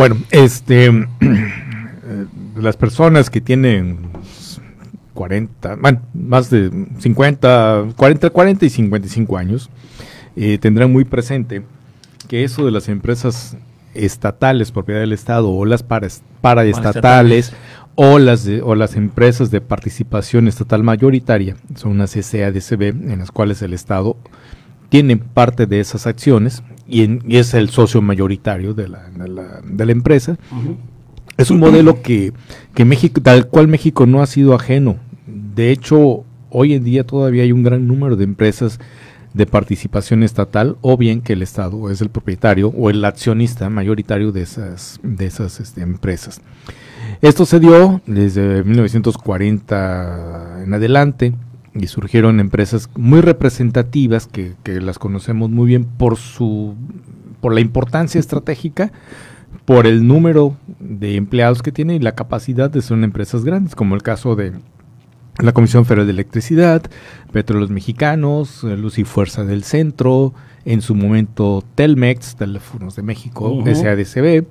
Bueno, este, las personas que tienen 40, bueno, más de 50, 40, 40 y 55 años, eh, tendrán muy presente que eso de las empresas estatales, propiedad del Estado, o las paraestatales, o las, o las empresas de participación estatal mayoritaria, son unas SADCB en las cuales el Estado tiene parte de esas acciones y, es el socio mayoritario de la, de la, empresa. Es un modelo que, que México, tal cual México no ha sido ajeno. De hecho, hoy en día todavía hay un gran número de empresas de participación estatal o bien que el Estado es el propietario o el accionista mayoritario de esas, de esas este, empresas. Esto se dio desde 1940 en adelante y surgieron empresas muy representativas que, las conocemos muy bien por su por la importancia estratégica, por el número de empleados que tiene y la capacidad de ser empresas grandes, como el caso de la Comisión Federal de Electricidad, Petróleos Mexicanos, Luz y Fuerza del Centro, en su momento Telmex, Teléfonos de México, SADCB,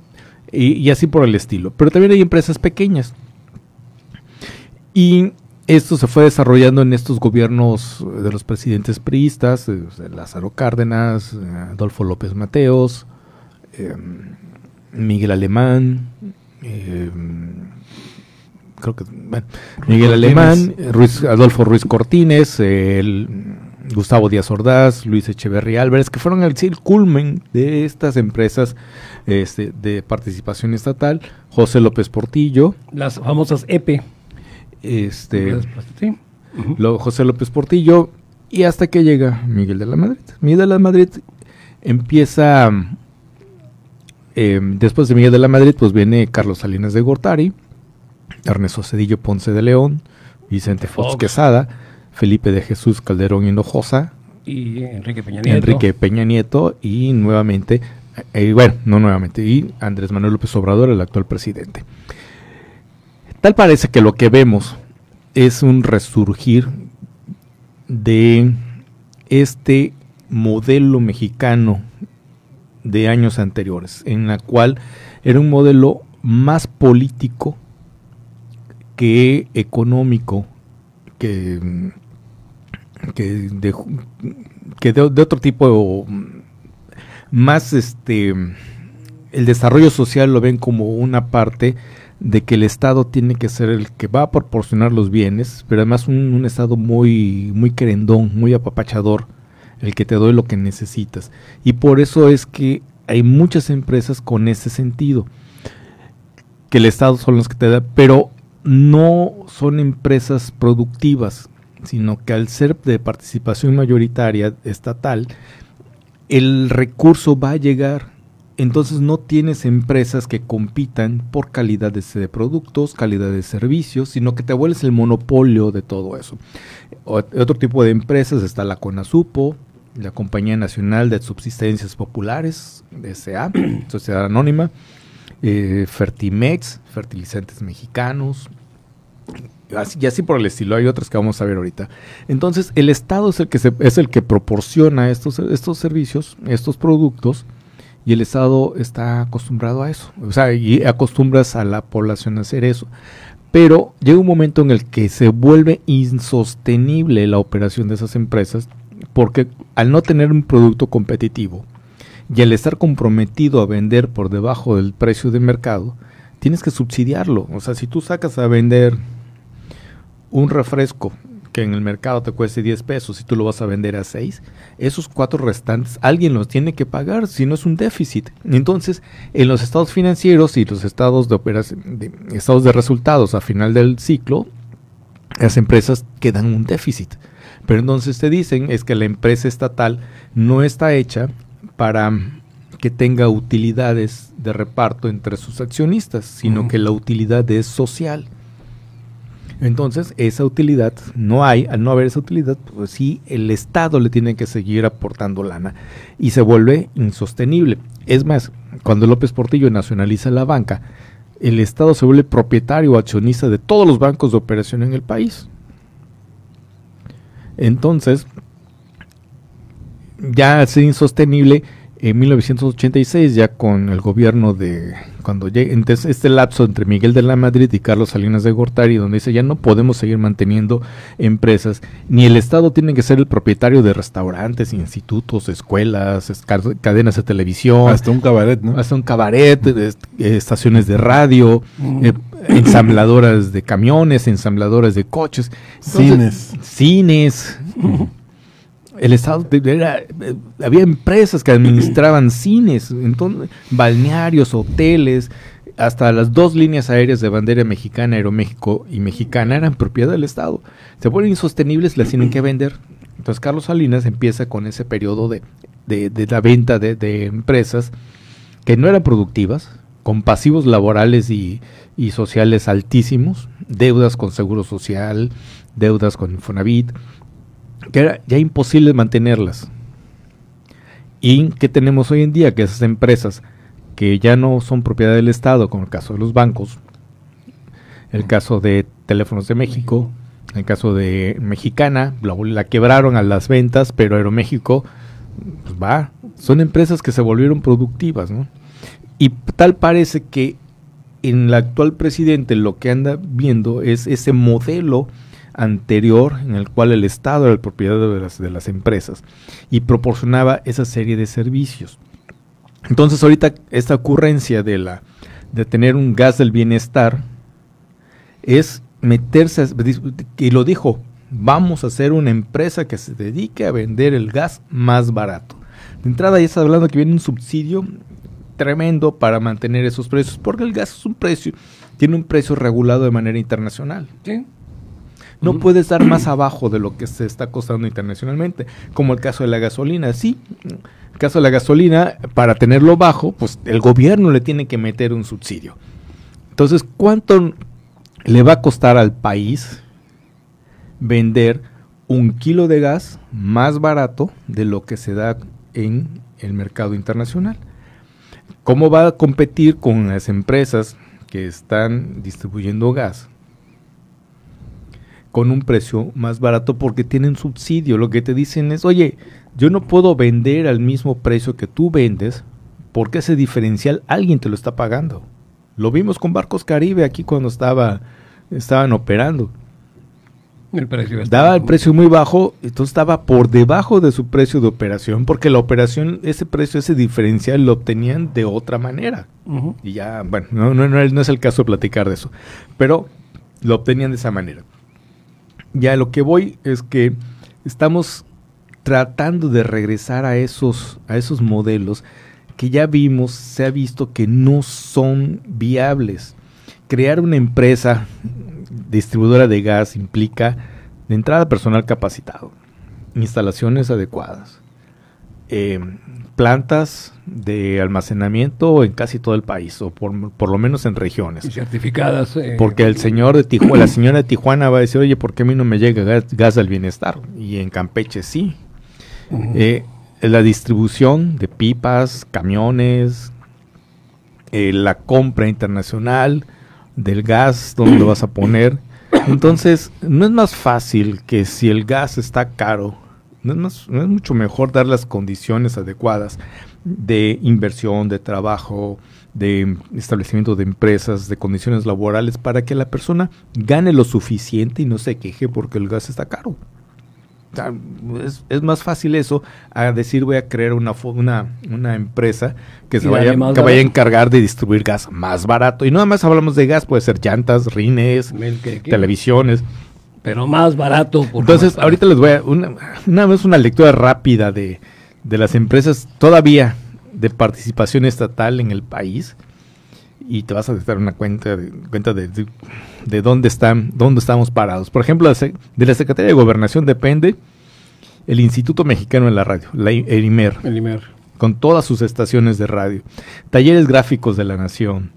y, y así por el estilo. Pero también hay empresas pequeñas. Y esto se fue desarrollando en estos gobiernos de los presidentes priistas, eh, Lázaro Cárdenas, eh, Adolfo López Mateos, em, Miguel Alemán, em, creo que Miguel Alemán, Adolfo Ruiz Cortines, Gustavo Díaz Ordaz, Luis Echeverría Álvarez, que fueron el, culmen de estas empresas este, de participación estatal, José López Portillo. Las famosas EPE este José López Portillo y hasta que llega Miguel de la Madrid. Miguel de la Madrid empieza em, después de Miguel de la Madrid pues viene Carlos Salinas de Gortari, Ernesto Cedillo Ponce de León, Vicente Fox, Quesada, Felipe de Jesús Calderón Hinojosa y Enrique Peña Nieto. Enrique Peña Nieto y nuevamente, eh, bueno, no nuevamente, y Andrés Manuel López Obrador, el actual presidente. Tal parece que lo que vemos es un resurgir de este modelo mexicano de años anteriores, en la cual era un modelo más político que económico, que, de, de, otro tipo, más este, el desarrollo social lo ven como una parte de que el Estado tiene que ser el que va a proporcionar los bienes, pero además un, Estado muy, muy querendón, muy apapachador, el que te doy lo que necesitas. Y por eso es que hay muchas empresas con ese sentido, que el Estado son los que te da, pero no son empresas productivas, sino que al ser de participación mayoritaria estatal, el recurso va a llegar entonces no tienes empresas que compitan por calidad de productos, calidad de servicios, sino que te vuelves el monopolio de todo eso. otro tipo de empresas está la CONASUPO, la Compañía Nacional de Subsistencias Populares, SA, Sociedad Anónima, eh, Fertimex, Fertilizantes Mexicanos, y así por el estilo, hay otras que vamos a ver ahorita. Entonces, el Estado es el que, es el que proporciona estos, estos servicios, estos productos, y el Estado está acostumbrado a eso. O sea, y acostumbras a la población a hacer eso. Pero llega un momento en el que se vuelve insostenible la operación de esas empresas porque al no tener un producto competitivo y al estar comprometido a vender por debajo del precio de mercado, tienes que subsidiarlo. O sea, si tú sacas a vender un refresco que en el mercado te cueste 10 pesos y tú lo vas a vender a 6, esos cuatro restantes alguien los tiene que pagar, si no es un déficit. Entonces, en los estados financieros y los estados de operación, de, estados de resultados a final del ciclo, las empresas quedan un déficit. Pero entonces te dicen es que la empresa estatal no está hecha para que tenga utilidades de reparto entre sus accionistas, sino que la utilidad es social. Entonces, esa utilidad no hay, al no haber esa utilidad, pues sí, el Estado le tiene que seguir aportando lana y se vuelve insostenible. Es más, cuando López Portillo nacionaliza la banca, el Estado se vuelve propietario o accionista de todos los bancos de operación en el país. Entonces, ya ser insostenible, en 1986, ya con el gobierno de cuando llegue, entonces este lapso entre Miguel de la Madrid y Carlos Salinas de Gortari, donde dice ya no podemos seguir manteniendo empresas, ni el Estado tiene que ser el propietario de restaurantes, institutos, escuelas, cadenas de televisión, hasta un cabaret, ¿no? Hasta un cabaret, estaciones de radio, mm. eh, ensambladoras de camiones, ensambladoras de coches, cines, cines. El Estado era, eh, había empresas que administraban cines, entonces, balnearios, hoteles, hasta las dos líneas aéreas de bandera mexicana, Aeroméxico y Mexicana eran propiedad del Estado. Se vuelven insostenibles, las tienen que vender. Entonces Carlos Salinas empieza con ese periodo de, de, la venta de, de, empresas que no eran productivas, con pasivos laborales y, y sociales altísimos, deudas con Seguro Social, deudas con Infonavit, que era ya imposible mantenerlas. ¿Y qué tenemos hoy en día? Que esas empresas que ya no son propiedad del Estado, como el caso de los bancos, el caso de Teléfonos de México, el caso de Mexicana, la, quebraron a las ventas, pero Aeroméxico, pues va, son empresas que se volvieron productivas, ¿no? Y tal parece que en el actual presidente lo que anda viendo es ese modelo anterior en el cual el Estado era el propietario de las, de las empresas y proporcionaba esa serie de servicios. Entonces ahorita esta ocurrencia de, la, de tener un gas del bienestar es meterse, y lo dijo, vamos a hacer una empresa que se dedique a vender el gas más barato. De entrada ya está hablando que viene un subsidio tremendo para mantener esos precios, porque el gas es un precio, tiene un precio regulado de manera internacional. No puede estar más abajo de lo que se está costando internacionalmente, como el caso de la gasolina. Sí, el caso de la gasolina, para tenerlo bajo, pues el gobierno le tiene que meter un subsidio. Entonces, ¿cuánto le va a costar al país vender un kilo de gas más barato de lo que se da en el mercado internacional? ¿Cómo va a competir con las empresas que están distribuyendo gas con un precio más barato porque tienen subsidio. Lo que te dicen es, oye, yo no puedo vender al mismo precio que tú vendes porque ese diferencial alguien te lo está pagando. Lo vimos con Barcos Caribe aquí cuando estaba, estaban operando. El precio Daba el precio muy bajo, entonces estaba por debajo de su precio de operación, porque la operación, ese precio, ese diferencial lo obtenían de otra manera. Y ya, bueno, no, no, no es el caso de platicar de eso, pero lo obtenían de esa manera. Ya lo que voy es que estamos tratando de regresar a esos, a esos modelos que ya vimos, se ha visto que no son viables. Crear una empresa distribuidora de gas implica de entrada personal capacitado, instalaciones adecuadas, eh, plantas de almacenamiento en casi todo el país, o por, lo menos en regiones. certificadas. Eh, Porque el señor de Tijuana, la señora de Tijuana va a decir, oye, ¿por qué a mí no me llega gas, al bienestar? Y en Campeche sí. Eh, la distribución de pipas, camiones, eh, la compra internacional del gas, ¿dónde lo vas a poner? Entonces, no es más fácil que si el gas está caro, no es, mucho mejor dar las condiciones adecuadas de inversión, de trabajo, de establecimiento de empresas, de condiciones laborales para que la persona gane lo suficiente y no se queje porque el gas está caro. es, más fácil eso a decir voy a crear una, una, una empresa que se vaya, que vaya a encargar de distribuir gas más barato. Y no nada más hablamos de gas, puede ser llantas, rines, televisiones. Pero más barato. Entonces, ahorita les voy a... Una, una vez una lectura rápida de, de las empresas todavía de participación estatal en el país. Y te vas a dar una cuenta de, cuenta de, de, dónde están dónde estamos parados. Por ejemplo, de la Secretaría de Gobernación depende el Instituto Mexicano de la Radio, la, el IMER, el IMER, con todas sus estaciones de radio, talleres gráficos de la Nación,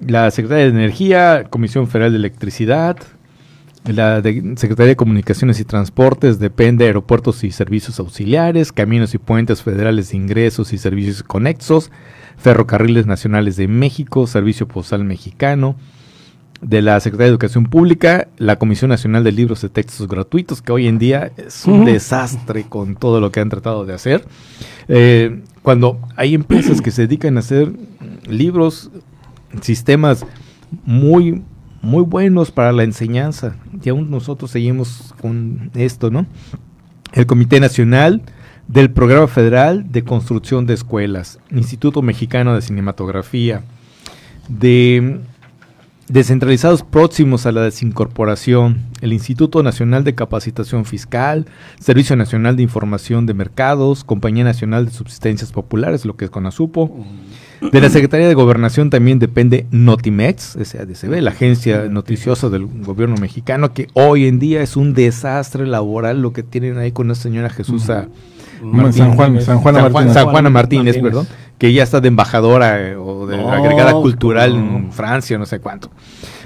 la Secretaría de Energía, Comisión Federal de Electricidad, la Secretaría de Comunicaciones y Transportes depende de aeropuertos y servicios auxiliares, caminos y puentes federales de ingresos y servicios conexos, ferrocarriles nacionales de México, Servicio Postal Mexicano, de la Secretaría de Educación Pública, la Comisión Nacional de Libros de Textos Gratuitos, que hoy en día es un desastre con todo lo que han tratado de hacer. Eh, cuando hay empresas que se dedican a hacer libros, sistemas muy, muy buenos para la enseñanza, y aún nosotros seguimos con esto, ¿no? El Comité Nacional del Programa Federal de Construcción de Escuelas, Instituto Mexicano de Cinematografía, de descentralizados próximos a la desincorporación, el Instituto Nacional de Capacitación Fiscal, Servicio Nacional de Información de Mercados, Compañía Nacional de Subsistencias Populares, lo que es CONASUPO. De la Secretaría de Gobernación también depende Notimex, SADCB, la agencia noticiosa del gobierno mexicano, que hoy en día es un desastre laboral lo que tienen ahí con la señora Jesús San, Juan, San Juana Martínez, San Juana Martínez, perdón que ya está de embajadora eh, o de agregada cultural en Francia, no sé cuánto.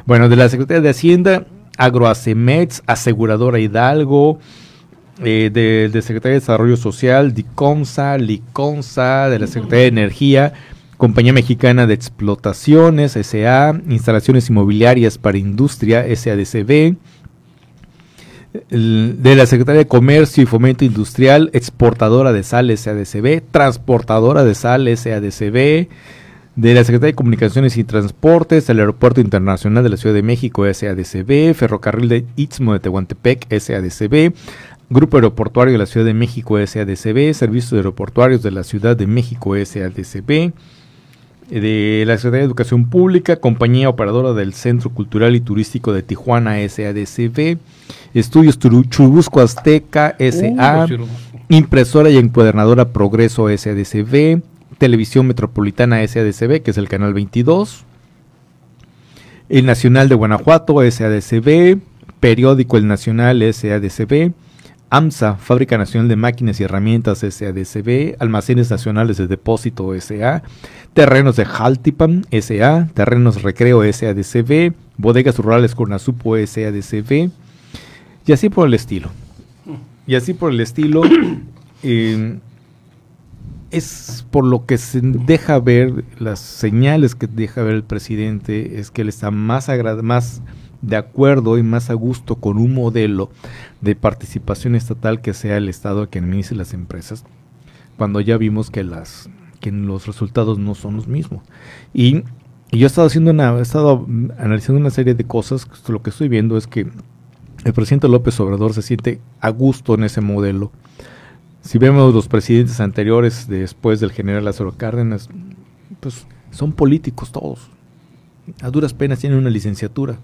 Bueno, de la Secretaría de Hacienda, Agroacemex, Aseguradora Hidalgo, eh, de, de, Secretaría de Desarrollo Social, DICOMSA, LICONSA, de la Secretaría de Energía, Compañía Mexicana de Explotaciones, SA, Instalaciones Inmobiliarias para Industria, SADCB, de la Secretaría de Comercio y Fomento Industrial, exportadora de sal SADCB, transportadora de sal SADCB, de la Secretaría de Comunicaciones y Transportes, el Aeropuerto Internacional de la Ciudad de México SADCB, Ferrocarril de Istmo de Tehuantepec SADCB, Grupo Aeroportuario de la Ciudad de México SADCB, Servicios Aeroportuarios de la Ciudad de México SADCB, de la Secretaría de Educación Pública, Compañía Operadora del Centro Cultural y Turístico de Tijuana SADCB, Estudios Churubusco Azteca SA, Impresora y Encuadernadora Progreso SADCB, Televisión Metropolitana SADCB, que es el canal 22, El Nacional de Guanajuato SADCB, Periódico El Nacional SADCB, AMSA, Fábrica Nacional de Máquinas y Herramientas SADCB, Almacenes Nacionales de Depósito SA, Terrenos de Jaltipan SA, Terrenos Recreo SADCB, Bodegas Rurales Cornasupo SADCB, y así por el estilo. Y así por el estilo. Eh, es por lo que se deja ver, las señales que deja ver el presidente, es que él está más, más de acuerdo y más a gusto con un modelo de participación estatal que sea el Estado que administre las empresas, cuando ya vimos que las que los resultados no son los mismos. Y, y yo he estado haciendo una, he estado analizando una serie de cosas, lo que estoy viendo es que el presidente López Obrador se siente a gusto en ese modelo. Si vemos los presidentes anteriores después del general Lázaro Cárdenas, pues son políticos todos. A duras penas tienen una licenciatura.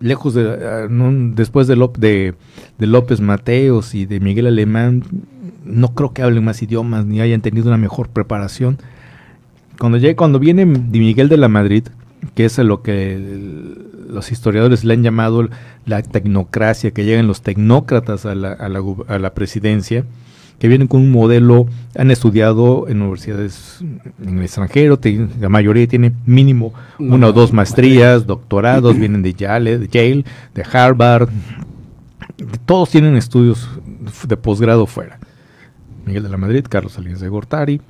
Lejos de, ah, después de, de, López Mateos y de Miguel Alemán, no creo que hablen más idiomas ni hayan tenido una mejor preparación. Cuando, llegue, cuando viene Miguel de la Madrid, que es lo que los historiadores le han llamado la tecnocracia, que llegan los tecnócratas a la, a la, a la presidencia, que vienen con un modelo, han estudiado en universidades en el extranjero, la mayoría tiene mínimo una o dos maestrías, doctorados, vienen de Yale, de Yale, de Harvard, todos tienen estudios de posgrado fuera. Miguel de la Madrid, Carlos Salinas de Gortari,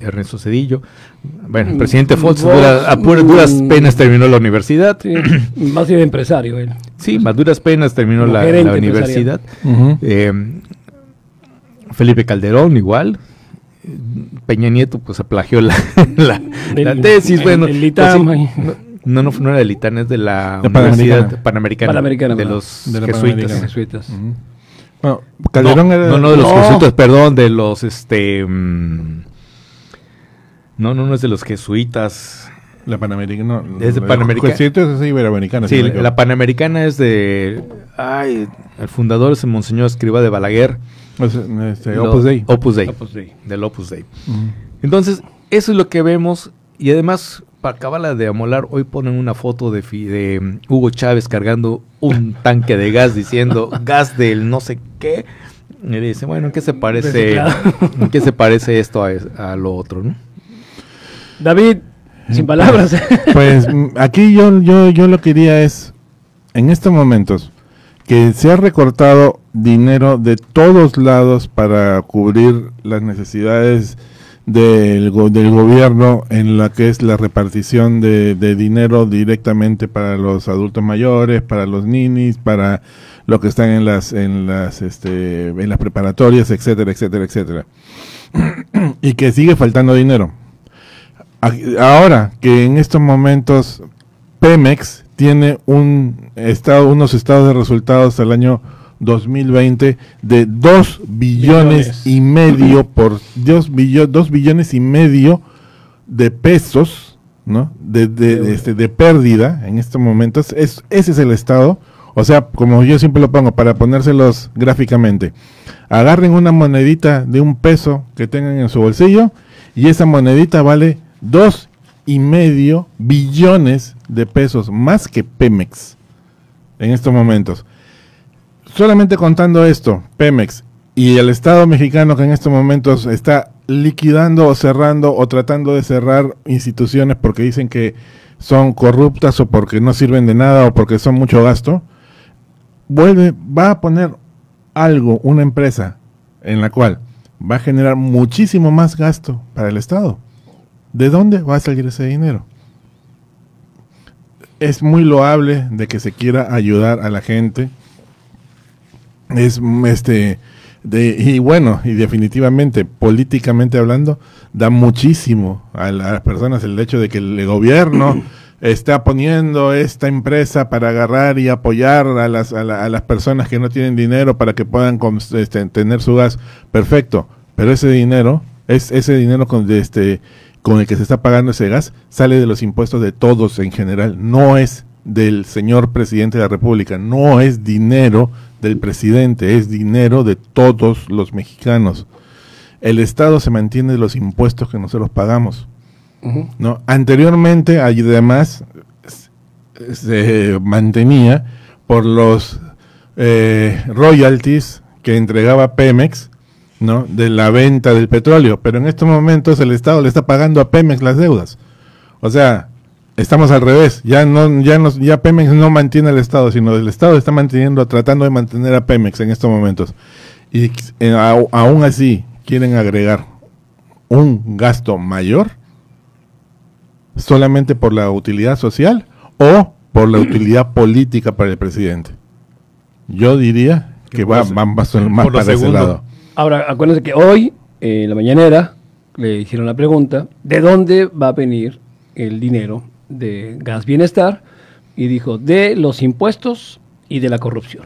Ernesto Cedillo. Bueno, el presidente Fox a duras penas terminó la universidad. más bien empresario él. Sí, más duras penas terminó la, universidad. Eh, Felipe Calderón igual. Peña Nieto pues plagió la, la, tesis. bueno, pues no, no, no, era del ITAM, es de la, Universidad Panamericana, de los jesuitas. Calderón no, era no, no, de los jesuitas, perdón, de los este mm, no, no, no es de los jesuitas. La Panamericana. No, es de Panamericana. es iberoamericana. Sí, la Panamericana es de. Ay, el fundador es el Monseñor Escriba de Balaguer. Este, Opus Dei. Opus Dei. Opus Dei. Del Opus Dei. Entonces, eso es lo que vemos. Y además, para acabarla de amolar, hoy ponen una foto de, de um, Hugo Chávez cargando un tanque de gas diciendo gas del no sé qué. Y dice, bueno, ¿en qué se parece, ¿en qué se parece esto a, a lo otro, no? David, sin palabras. Pues mm, aquí yo, yo, yo lo que diría es, en estos momentos, que se ha recortado dinero de todos lados para cubrir las necesidades del, del gobierno en la que es la repartición de, dinero directamente para los adultos mayores, para los ninis, para los que están en las en las este en las preparatorias, etcétera, etcétera, etcétera. y que sigue faltando dinero. Ahora que en estos momentos Pemex tiene un estado, unos estados de resultados al año 2020 de 2 billones Billones. y medio por 2 billones, billones y medio de pesos, ¿no? De, de, de, este, de pérdida en estos momentos. Es, ese es el estado. O sea, como yo siempre lo pongo, para ponérselos gráficamente. Agarren una monedita de un peso que tengan en su bolsillo y esa monedita vale dos y medio billones de pesos más que Pemex en estos momentos. Solamente contando esto, Pemex y el Estado mexicano que en estos momentos está liquidando o cerrando o tratando de cerrar instituciones porque dicen que son corruptas o porque no sirven de nada o porque son mucho gasto, vuelve, va a poner algo, una empresa en la cual va a generar muchísimo más gasto para el Estado. ¿De dónde va a salir ese dinero? Es muy loable de que se quiera ayudar a la gente. Es mm, este de, y bueno, y definitivamente, políticamente hablando, da muchísimo a, la- a las personas el hecho de que el gobierno está poniendo esta empresa para agarrar y apoyar a las, a, la- a las personas que no tienen dinero para que puedan este, tener su gas. Perfecto, pero ese dinero, es ese dinero con, de este, con el que se está pagando ese gas, sale de los impuestos de todos en general, no es del señor presidente de la República, no es dinero del presidente, es dinero de todos los mexicanos. El Estado se mantiene de los impuestos que nosotros pagamos. ¿no? Anteriormente, además, se mantenía por los eh, royalties que entregaba Pemex, ¿no? De la venta del petróleo. Pero en estos momentos el Estado le está pagando a Pemex las deudas. O sea, estamos al revés. Ya no, ya nos, ya Pemex no mantiene al Estado, sino el Estado está manteniendo, tratando de mantener a Pemex en estos momentos. Y eh, au- aún así quieren agregar un gasto mayor solamente por la utilidad social o por la utilidad política para el presidente. Yo diría que va, por- va más, más para ese segundo. lado. Ahora, acuérdense que hoy, eh, en la mañanera, le hicieron la pregunta, ¿de dónde va a venir el dinero de Gas Bienestar? Y dijo, de los impuestos y de la corrupción.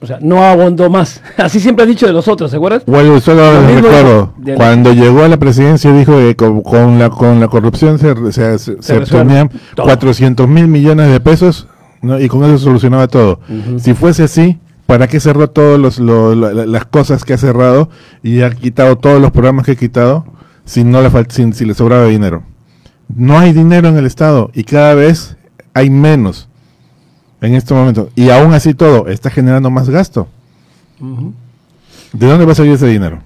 O sea, no abondó más. Así siempre ha dicho de los otros, ¿se acuerdan? Bueno, solo Lo mismo recuerdo, de- cuando llegó a la presidencia dijo que con, con la, con la corrupción se, se, se- se resuelve obtenían todo. 400 mil millones de pesos ¿no? y con eso se solucionaba todo. Si fuese así, ¿para qué cerró todas las cosas que ha cerrado y ha quitado todos los programas que ha quitado si, no le, si, si le sobraba dinero? No hay dinero en el Estado y cada vez hay menos en estos momentos. Y aún así todo está generando más gasto. ¿De dónde va a salir ese dinero?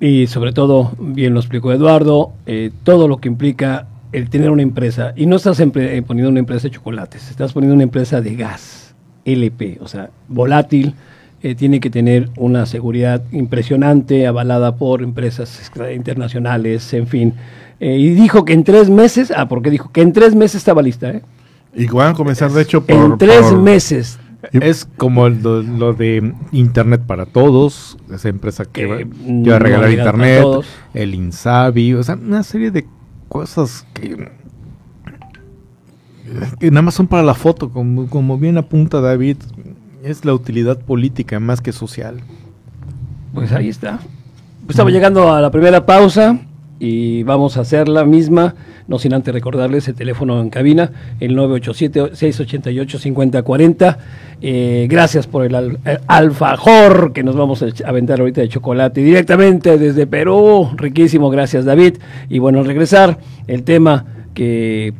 Y sobre todo, bien lo explicó Eduardo, eh, todo lo que implica el tener una empresa. Y no estás eh, poniendo una empresa de chocolates, estás poniendo una empresa de gas, LP, o sea, volátil. Eh, tiene que tener una seguridad impresionante, avalada por empresas extra- internacionales, en fin. Eh, y dijo que en tres meses, ah, porque dijo que en tres meses estaba lista, ¿eh? Y van a comenzar, de hecho, por... en tres por- meses. Es como lo, lo de Internet para Todos, esa empresa que, Que va- no va a regalar Internet, el Insabi, o sea, una serie de cosas que, que nada más son para la foto, como, como bien apunta David, es la utilidad política más que social. Pues ahí está. Pues estamos llegando a la primera pausa y vamos a hacer la misma, no sin antes recordarles el teléfono en cabina, el 987-688-5040. Eh, gracias por el, al- el alfajor que nos vamos a aventar ahorita de chocolate directamente desde Perú. Riquísimo, gracias David. Y bueno, al regresar, el tema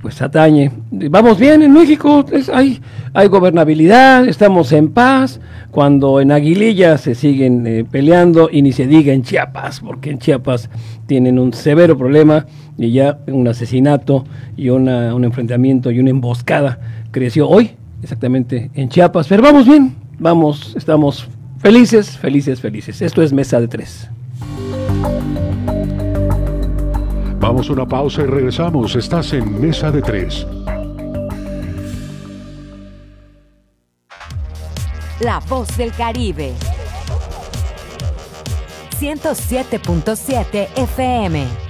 pues atañe. Vamos bien en México, hay, hay gobernabilidad, estamos en paz, cuando en Aguililla se siguen eh, peleando y ni se diga en Chiapas, porque en Chiapas tienen un severo problema y ya un asesinato y una, un enfrentamiento y una emboscada creció hoy, exactamente en Chiapas, pero vamos bien, vamos, estamos felices, felices, felices. Esto es Mesa de Tres. Vamos una pausa y regresamos. Estás en Mesa de Tres. La voz del Caribe. 107.7 FM.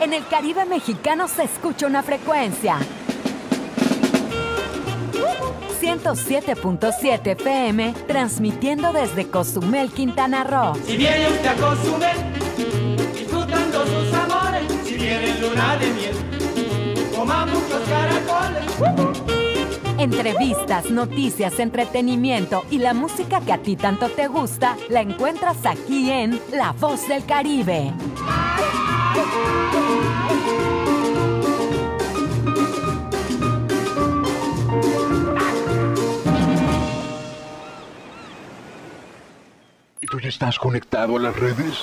En el Caribe mexicano se escucha una frecuencia. 107.7 FM, transmitiendo desde Cozumel, Quintana Roo. Si viene usted a Cozumel, disfrutando sus amores, si viene luna de miel, coma muchos caracoles. Entrevistas, noticias, entretenimiento y la música que a ti tanto te gusta la encuentras aquí en La Voz del Caribe. ¿Y tú ya estás conectado a las redes?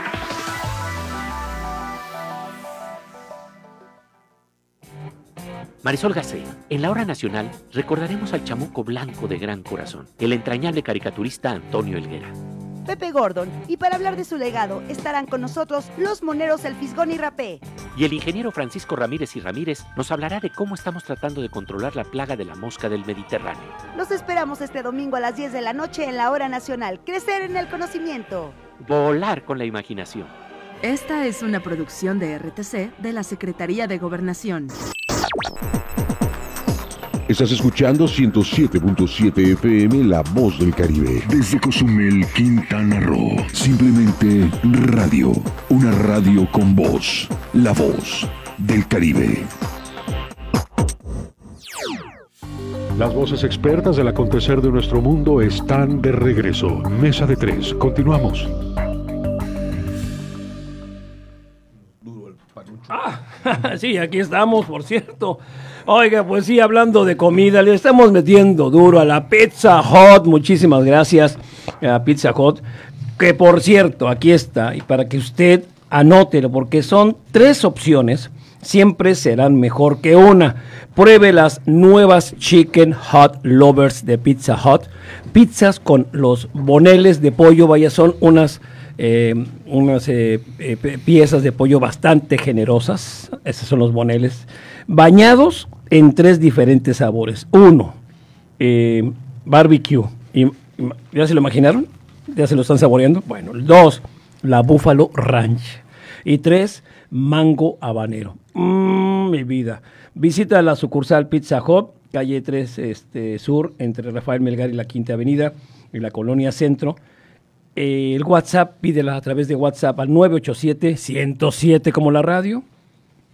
Marisol Gacé, en la hora nacional recordaremos al chamuco blanco de gran corazón, el entrañable caricaturista Antonio Elguera. Pepe Gordon, y para hablar de su legado estarán con nosotros los moneros El Fisgón y Rapé. Y el ingeniero Francisco Ramírez y Ramírez nos hablará de cómo estamos tratando de controlar la plaga de la mosca del Mediterráneo. Los esperamos este domingo a las 10 de la noche en la hora nacional. Crecer en el conocimiento. Volar con la imaginación. Esta es una producción de RTC de la Secretaría de Gobernación. Estás escuchando 107.7 FM La Voz del Caribe. Desde Cozumel, Quintana Roo. Simplemente radio. Una radio con voz. La Voz del Caribe. Las voces expertas del acontecer de nuestro mundo están de regreso. Mesa de tres. Continuamos. sí, aquí estamos, por cierto. Oiga, pues sí, hablando de comida, le estamos metiendo duro a la Pizza Hot. Muchísimas gracias a Pizza Hot. Que por cierto, aquí está, y para que usted anótelo, porque son tres opciones, siempre serán mejor que una. Pruebe las nuevas Chicken Hot Lovers de Pizza Hot. Pizzas con los boneles de pollo, vaya, son unas eh, unas eh, eh, piezas de pollo bastante generosas, esos son los boneles, bañados en tres diferentes sabores. Uno, barbecue, y, ¿ya se lo imaginaron? ¿Ya se lo están saboreando? Bueno, dos, la Buffalo Ranch. Y tres, mango habanero. Mmm, mi vida. Visita la sucursal Pizza Hut, calle 3 este, Sur, entre Rafael Melgar y la Quinta Avenida, en la colonia Centro eh, el WhatsApp, pídela a través de WhatsApp al 987-107 como la radio,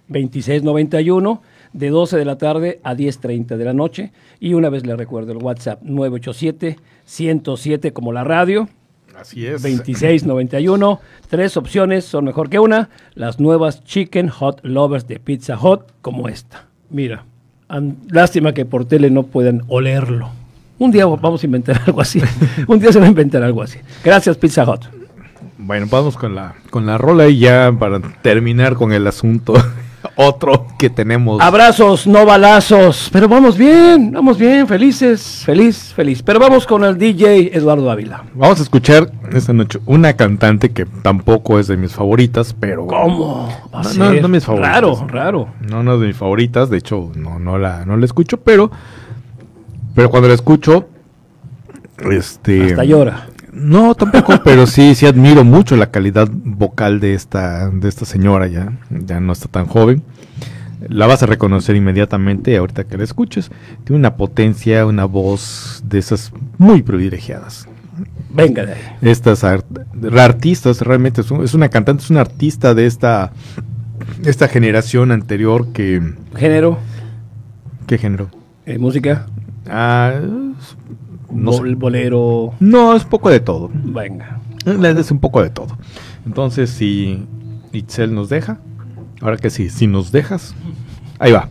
2691, de 12 de la tarde a 10.30 de la noche. Y una vez le recuerdo el WhatsApp, 987-107 como la radio. Así es. 2691. Tres opciones son mejor que una. Las nuevas Chicken Hot Lovers de Pizza Hot, como esta. Mira, lástima que por tele no puedan olerlo. Un día vamos a inventar algo así. Un día se va a inventar algo así. Gracias, Pizza Hut. Bueno, vamos con la, con la rola y ya para terminar con el asunto. Otro que tenemos. Abrazos, no balazos. Pero vamos bien, vamos bien, felices, feliz, feliz. Pero vamos con el DJ Eduardo Ávila. Vamos a escuchar esta noche una cantante que tampoco es de mis favoritas, pero. ¿Cómo? Va No, no, no mis favoritas. Raro, raro. No, no es de mis favoritas, de hecho, no, no la, no la escucho, pero. Pero cuando la escucho. Este. Hasta llora. No, tampoco, pero sí, sí admiro mucho la calidad vocal de esta, de esta señora ya, ya no está tan joven. La vas a reconocer inmediatamente ahorita que la escuches. Tiene una potencia, una voz de esas muy privilegiadas. Venga de ahí. Estas art- artistas, realmente es, un- es una cantante, es una artista de esta, esta generación anterior que... Género, ¿Qué género? eh, música, Ah, no bol- bolero. No, es poco de todo. Venga. Es un poco de todo. Entonces, si Itzel nos deja, ahora que sí, si nos dejas, ahí va.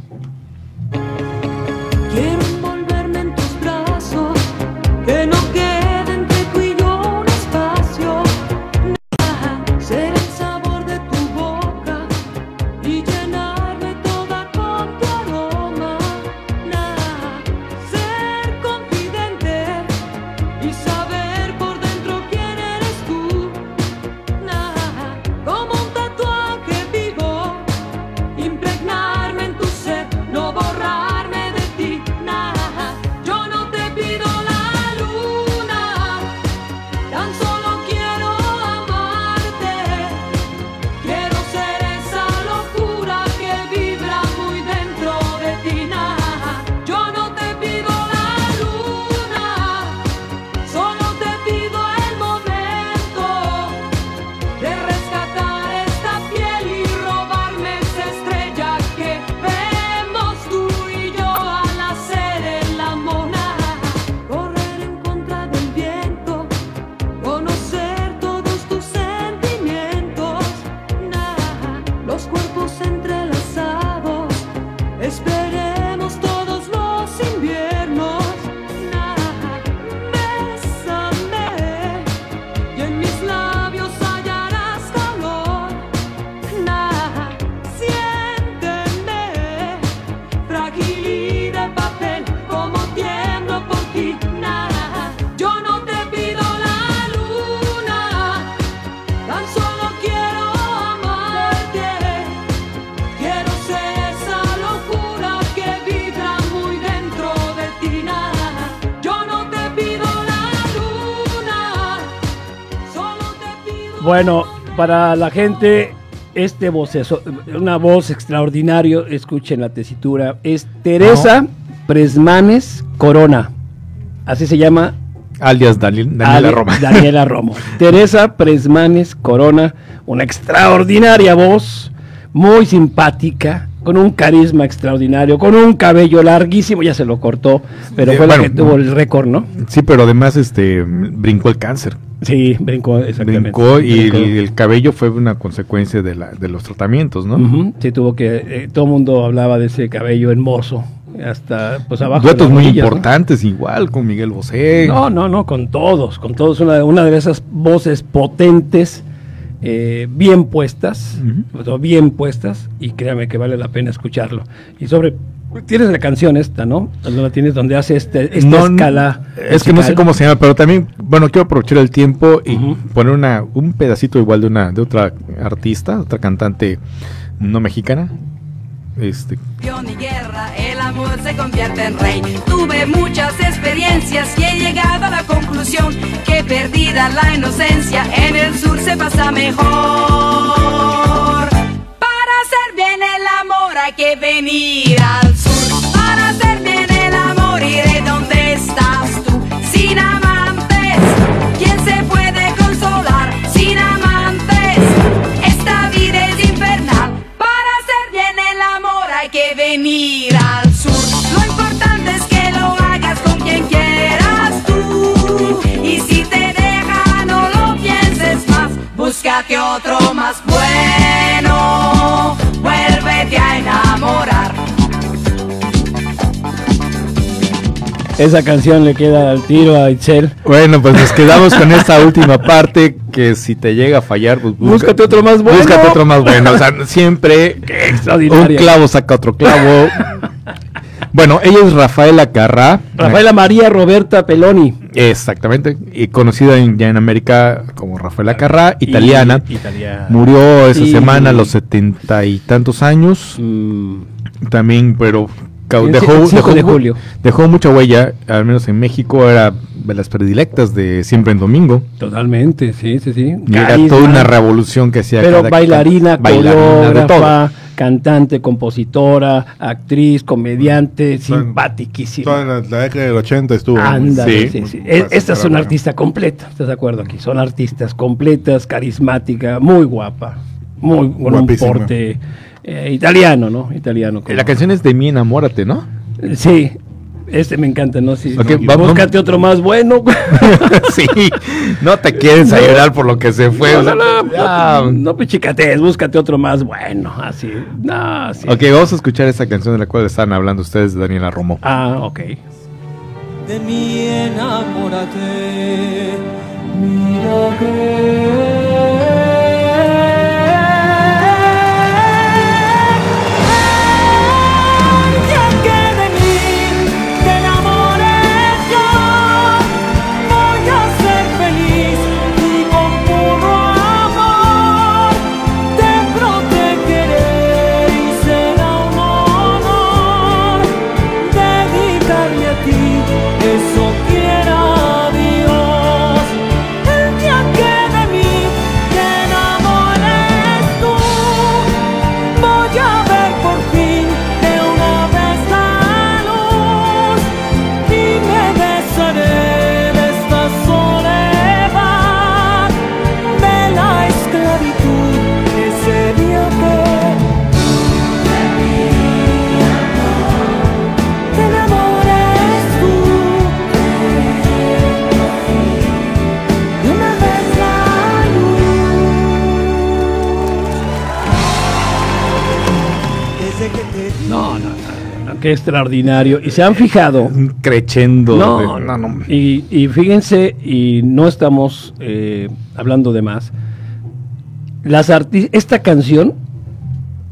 Para la gente, este voceso, una voz extraordinaria, escuchen la tesitura, es Teresa Presmanes Corona. Así se llama Alias Daniel, Daniela Roma. Daniela Romo. Teresa Presmanes Corona, una extraordinaria voz, muy simpática, con un carisma extraordinario, con un cabello larguísimo, ya se lo cortó, pero Eh, fue bueno, la que tuvo el récord, ¿no? Sí, pero además este brincó el cáncer. Sí, brincó, exactamente. Brincó y Brincó. el, el cabello fue una consecuencia de, la, de los tratamientos, ¿no? Ujú, Sí, tuvo que. eh, todo el mundo hablaba de ese cabello hermoso. Hasta pues abajo. Duetos muy rodillas, ¿no? importantes, igual con Miguel Bosé. No, no, no, con todos, con todos. Una, una de esas voces potentes, eh, bien puestas, bien puestas, y créame que vale la pena escucharlo. Y sobre. Tienes la canción esta, ¿no? ¿No la tienes donde hace este, esta No, escala? Es que no sé cómo se llama, pero también, bueno, quiero aprovechar el tiempo y poner una, un pedacito igual de una, de otra artista, otra cantante no mexicana. Este, Ni guerra, el se convierte en rey. Tuve muchas experiencias y he llegado a la conclusión que perdida la inocencia, en el sur se pasa mejor. Para hacer bien el amor hay que venir al sur. Para hacer bien el amor iré donde estás tú. Sin amantes, ¿quién se puede consolar? Sin amantes, esta vida es infernal. Para hacer bien el amor hay que venir Búscate otro más bueno. Vuélvete a enamorar. Esa canción le queda al tiro a Itzel. Bueno, pues nos quedamos con esta última parte que si te llega a fallar, pues busca- Búscate otro más bueno. Búscate otro más bueno. O sea, siempre un clavo saca otro clavo. Bueno, ella es Rafaela Carrá. Rafaela María Roberta Peloni. Exactamente. Y conocida en- ya en América como Rafaela Carrá, italiana. Y- italiana. Murió esa semana a los setenta y tantos años. También, pero dejó, dejó de julio. dejó mucha huella, al menos en México, era de las predilectas de Siempre en Domingo. Totalmente, sí, sí, sí. Y era toda una revolución que hacía Pero cada- bailarina, bailarina de todo. Cantante, compositora, actriz, comediante, simpatiquísima. Toda la, la década del 80 estuvo. Ándale, sí, sí. Esta es una artista completa, ¿estás de acuerdo aquí? Son artistas completas, carismática, muy guapa, muy con un porte eh, italiano, ¿no? Italiano. como- La canción es de mí enamórate, ¿no? Sí, este me encanta, ¿no? Sí, Ok, no, vamos- búscate otro más bueno. sí, no te quieres a llorar por lo que se fue. No, o sea, no, no, no, no pichicatees, búscate otro más bueno, así. No, sí. Ok, vamos a escuchar esa canción de la cual están hablando ustedes de Daniela Romo. Ah, ok. de mí enamórate. Mira que qué extraordinario. Y se han fijado. Crechendo. No, de- no, no. Y, y fíjense, y no estamos eh, hablando de más. Las esta canción,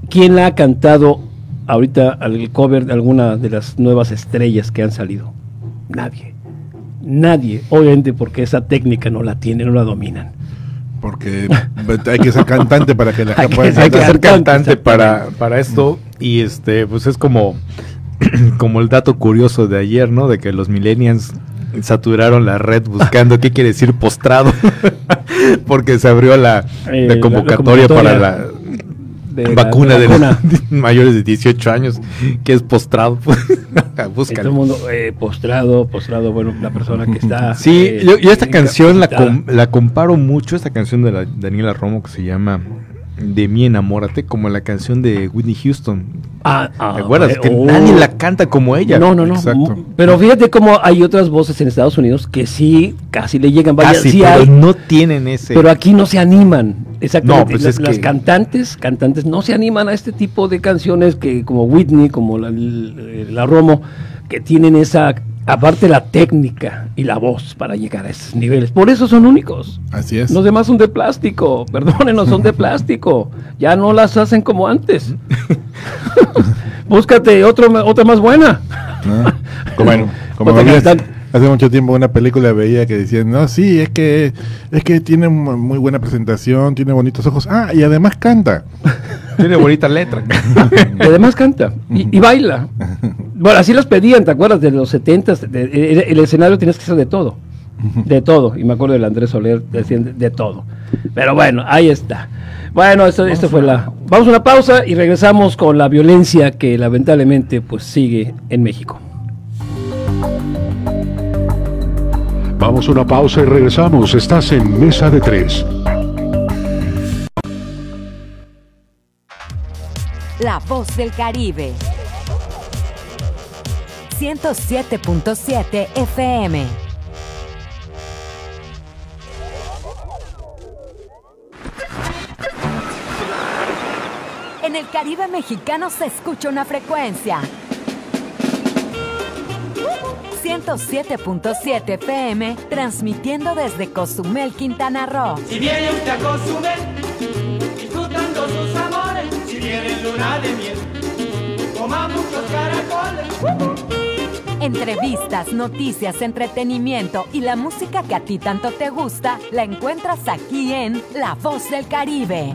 ¿quién la ha cantado ahorita al cover de alguna de las nuevas estrellas que han salido? Nadie. Nadie. Obviamente porque esa técnica no la tienen, no la dominan. Porque hay que ser cantante para que la Hay que puedan Hay que ser cantante para, para esto. Y este, pues es como, como el dato curioso de ayer, ¿no? De que los millennials saturaron la red buscando qué quiere decir postrado. Porque se abrió la, Eh, la la- convocatoria para la de la- vacuna de de, vacuna. los mayores de 18 años, que es postrado. Y todo el mundo eh, postrado, postrado, bueno, la persona que está. Sí, eh, yo, yo esta canción la, com- la comparo mucho, esta canción de la Daniela Romo que se llama De mí enamórate, como la canción de Whitney Houston. Ah, ah, ¿Te acuerdas? eh, que oh. nadie la canta como ella. No, no, no. Exacto. Pero fíjate cómo hay otras voces en Estados Unidos que sí, casi le llegan. Vaya, Casi, sí pero hay, no tienen ese. pero aquí no se animan. Exactamente. No, pues La- es las que- cantantes, cantantes no se animan a este tipo de canciones que como Whitney, como la, la Romo, que tienen esa, aparte la técnica y la voz para llegar a esos niveles. Por eso son únicos. Así es. Los demás son de plástico, perdónenos, son de plástico. Ya no las hacen como antes. Búscate otro, otra más buena. ¿no? Como, cantante. Hace mucho tiempo una película veía que decían, no, sí, es que es que tiene mu- muy buena presentación, tiene bonitos ojos, ah, y además canta. Tiene bonita letra. Y además canta y, y baila. Bueno, así las pedían, ¿te acuerdas? De los 70 el, el escenario tienes que ser de todo. De todo. Y me acuerdo del Andrés Soler, decían de, de todo. Pero bueno, ahí está. Bueno, esto, esto fue la. Vamos a una pausa y regresamos con la violencia que lamentablemente pues sigue en México. Vamos a una pausa y regresamos. Estás en Mesa de Tres. La voz del Caribe. 107.7 FM. En el Caribe mexicano se escucha una frecuencia. 107.7 FM, transmitiendo desde Cozumel, Quintana Roo. Si viene usted a Cozumel, disfrutando sus amores, si viene en luna de miel, coma muchos caracoles. Entrevistas, noticias, entretenimiento y la música que a ti tanto te gusta, la encuentras aquí en La Voz del Caribe.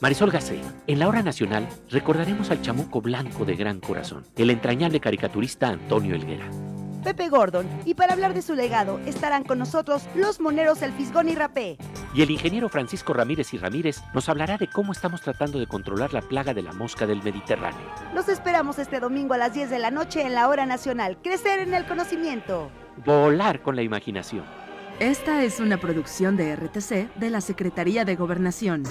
Marisol Gacé, en la hora nacional recordaremos al chamuco blanco de gran corazón, el entrañable caricaturista Antonio Elguera. Pepe Gordon. Y para hablar de su legado estarán con nosotros los moneros El Fisgón y Rapé. Y el ingeniero Francisco Ramírez y Ramírez nos hablará de cómo estamos tratando de controlar la plaga de la mosca del Mediterráneo. Los esperamos este domingo a las 10 de la noche en la hora nacional. Crecer en el conocimiento. Volar con la imaginación. Esta es una producción de RTC de la Secretaría de Gobernación.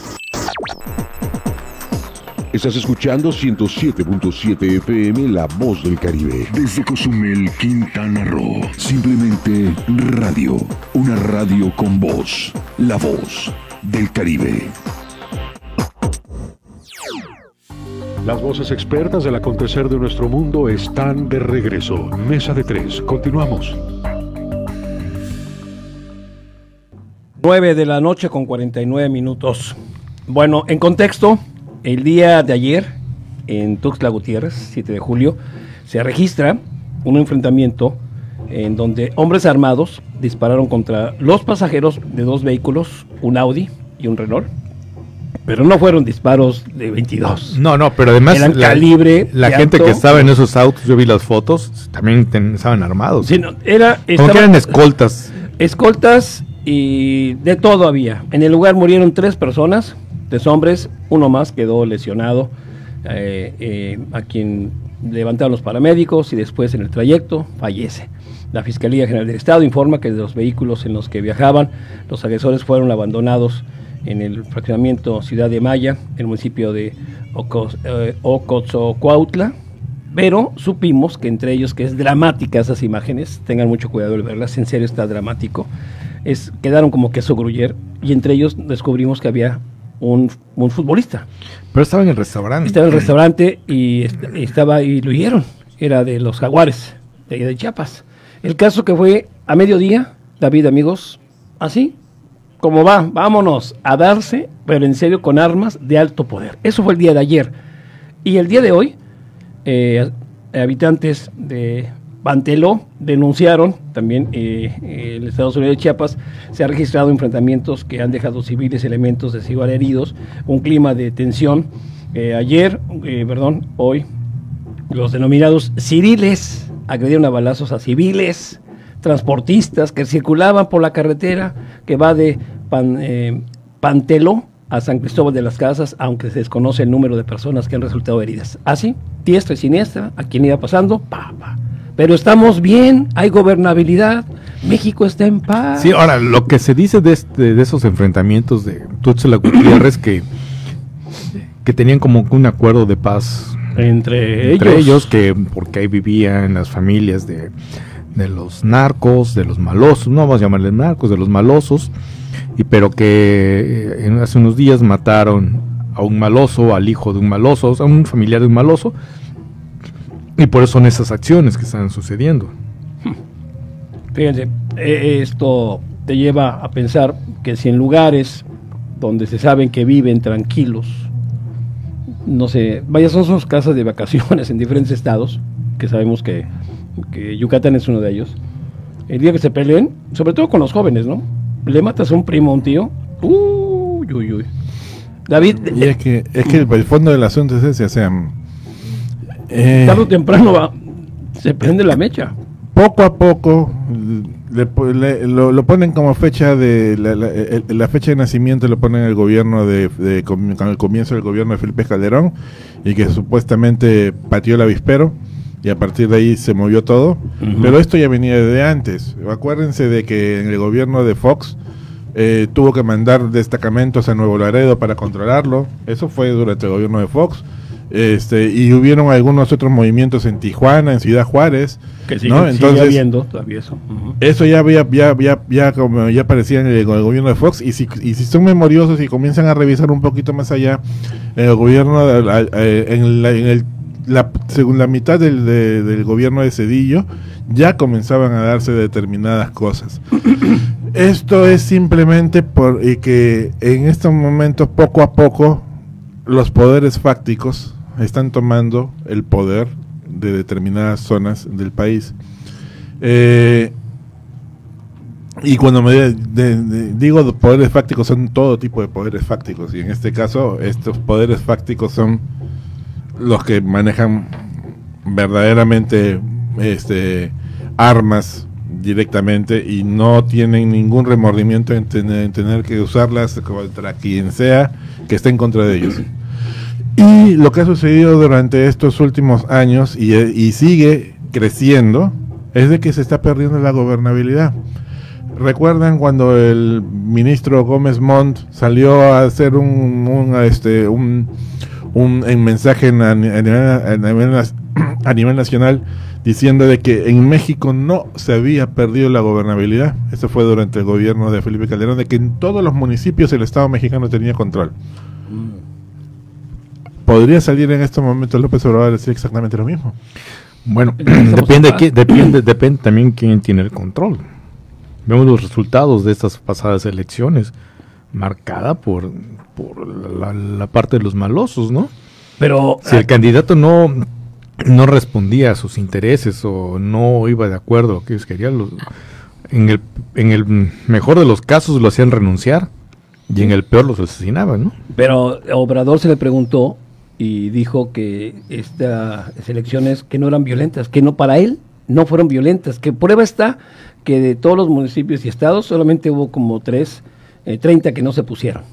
Estás escuchando 107.7 FM La Voz del Caribe. Desde Cozumel, Quintana Roo. Simplemente radio. Una radio con voz. La Voz del Caribe. Las voces expertas del acontecer de nuestro mundo están de regreso. Mesa de tres. Continuamos. 9 de la noche con 49 minutos. Bueno, en contexto, el día de ayer, en Tuxtla Gutiérrez, 7 de julio, se registra un enfrentamiento en donde hombres armados dispararon contra los pasajeros de dos vehículos, un Audi y un Renault. Pero no fueron disparos de 22. No, no, pero además Eran la, calibre la gente alto. que estaba en esos autos, yo vi las fotos, también ten- estaban armados. Sí, no, era, que estaba- eran escoltas. Escoltas y de todo había. En el lugar murieron tres personas, tres hombres, uno más quedó lesionado, eh, eh, a quien levantaron los paramédicos y después en el trayecto fallece. La Fiscalía General del Estado informa que de los vehículos en los que viajaban, los agresores fueron abandonados en el fraccionamiento Ciudad de Maya, en el municipio de Ocos- eh, Ocotzocuautla, pero supimos que entre ellos, que es dramática esas imágenes, tengan mucho cuidado de verlas, en serio está dramático, es, quedaron como queso gruyer y entre ellos descubrimos que había un, un futbolista. Pero estaba en el restaurante. Estaba en el restaurante y est- estaba y lo huyeron. Era de los jaguares, de, de Chiapas. El caso que fue a mediodía, David, amigos, así, como va, vámonos a darse, pero en serio con armas de alto poder. Eso fue el día de ayer. Y el día de hoy, eh, habitantes de Panteló denunciaron también eh, eh, el Estados Unidos de Chiapas se han registrado enfrentamientos que han dejado civiles elementos de civil heridos, un clima de tensión. Eh, ayer, eh, perdón, hoy, los denominados civiles agredieron a balazos a civiles, transportistas que circulaban por la carretera que va de Pan- Panteló a San Cristóbal de las Casas, aunque se desconoce el número de personas que han resultado heridas. Así, diestra y siniestra, a quien iba pasando, pa, pa. Pero estamos bien, hay gobernabilidad, México está en paz. Sí, ahora, lo que se dice de, este- de esos enfrentamientos de Tuxtla Gutiérrez, que que tenían como un acuerdo de paz Entre, entre ellos. ellos, que porque ahí vivían las familias de, de los narcos, de los malosos, no vamos a llamarles narcos, de los malosos, y pero que eh, en- hace unos días mataron a un maloso, al hijo de un maloso, a un familiar de un maloso, y por eso son esas acciones que están sucediendo. Fíjense, eh, esto te lleva a pensar que si en lugares donde se saben que viven tranquilos, no sé, vaya, son sus casas de vacaciones en diferentes estados, que sabemos que, que Yucatán es uno de ellos, el día que se peleen, sobre todo con los jóvenes, ¿no? Le matas a un primo, a un tío, uy, uy, uy. David, Y es que, es que el fondo del asunto es ese, o sea, eh, tarde o temprano va, se prende la mecha. poco a poco le po- le- lo, lo ponen como fecha de la, la- el- la fecha de nacimiento lo ponen el gobierno de, de con el comienzo del gobierno de Felipe Calderón y que supuestamente pateó el avispero y a partir de ahí se movió todo. Pero esto ya venía desde antes. Acuérdense de que en el gobierno de Fox eh, tuvo que mandar destacamentos a Nuevo Laredo para controlarlo. Eso fue durante el gobierno de Fox este y hubieron algunos otros movimientos en Tijuana en Ciudad Juárez Que sigue, ¿no? sigue habiendo todavía eso. Eso ya había, ya, ya, ya, como ya aparecía en el, gobierno de Fox y si, y si son memoriosos y comienzan a revisar un poquito más allá, en el gobierno, la- en, la, en el, la segunda mitad del, de- del gobierno de Cedillo, ya comenzaban a darse determinadas cosas. Esto es simplemente por y que en estos momentos, poco a poco, los poderes fácticos están tomando el poder de determinadas zonas del país. Eh, y cuando me digo de poderes fácticos, son todo tipo de poderes fácticos. Y en este caso, estos poderes fácticos son los que manejan verdaderamente este, armas directamente y no tienen ningún remordimiento en tener, en tener que usarlas contra quien sea que esté en contra de ellos. Y lo que ha sucedido durante estos últimos años y, sigue creciendo es de que se está perdiendo la gobernabilidad. ¿Recuerdan cuando el ministro Gómez Montt salió a hacer un, un, este, un, un, en mensaje en- a, ni- a nivel, a nivel nacional diciendo de que en México no se había perdido la gobernabilidad? Eso fue durante el gobierno de Felipe Calderón, de que en todos los municipios el Estado mexicano tenía control. ¿Podría salir en estos momentos López Obrador a decir exactamente lo mismo? Bueno, depende, depende, depende también quién tiene el control. Vemos los resultados de estas pasadas elecciones, marcada por, por la, la parte de los malosos, ¿no? Pero Si el candidato no, no respondía a sus intereses o no iba de acuerdo a lo que ellos querían, los- en, el, en el mejor de los casos lo hacían renunciar y en el peor los asesinaban, ¿no? Pero Obrador se le preguntó y dijo que estas elecciones que no eran violentas, que no para él no fueron violentas, que prueba está que de todos los municipios y estados solamente hubo como tres, eh, 30 que no se pusieron.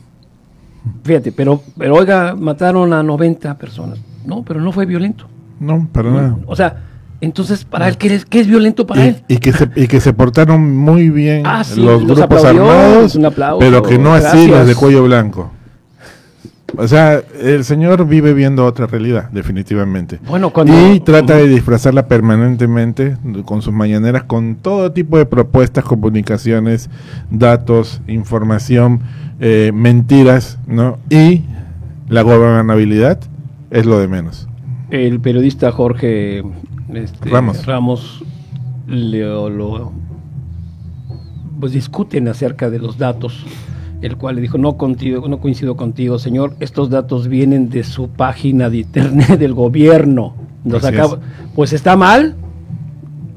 Fíjate, pero, pero oiga, mataron a 90 personas. No, pero no fue violento. No, para nada. O sea, entonces, ¿para él qué es, qué es violento para él? Y, y que se, y que se portaron muy bien Ah, sí, los los grupos aplaudió, armados, un aplauso, pero que no así gracias. los de cuello blanco. O sea, el señor vive viendo otra realidad, definitivamente. Bueno, cuando- y trata de disfrazarla permanentemente con sus mañaneras, con todo tipo de propuestas, comunicaciones, datos, información, eh, mentiras, ¿no? Y la gobernabilidad es lo de menos. El periodista Jorge este, Ramos. Ramos lo, pues discuten acerca de los datos, el cual le dijo, no, contigo, no coincido contigo, señor, estos datos vienen de su página de internet del gobierno. Nos Así acaba- pues está mal,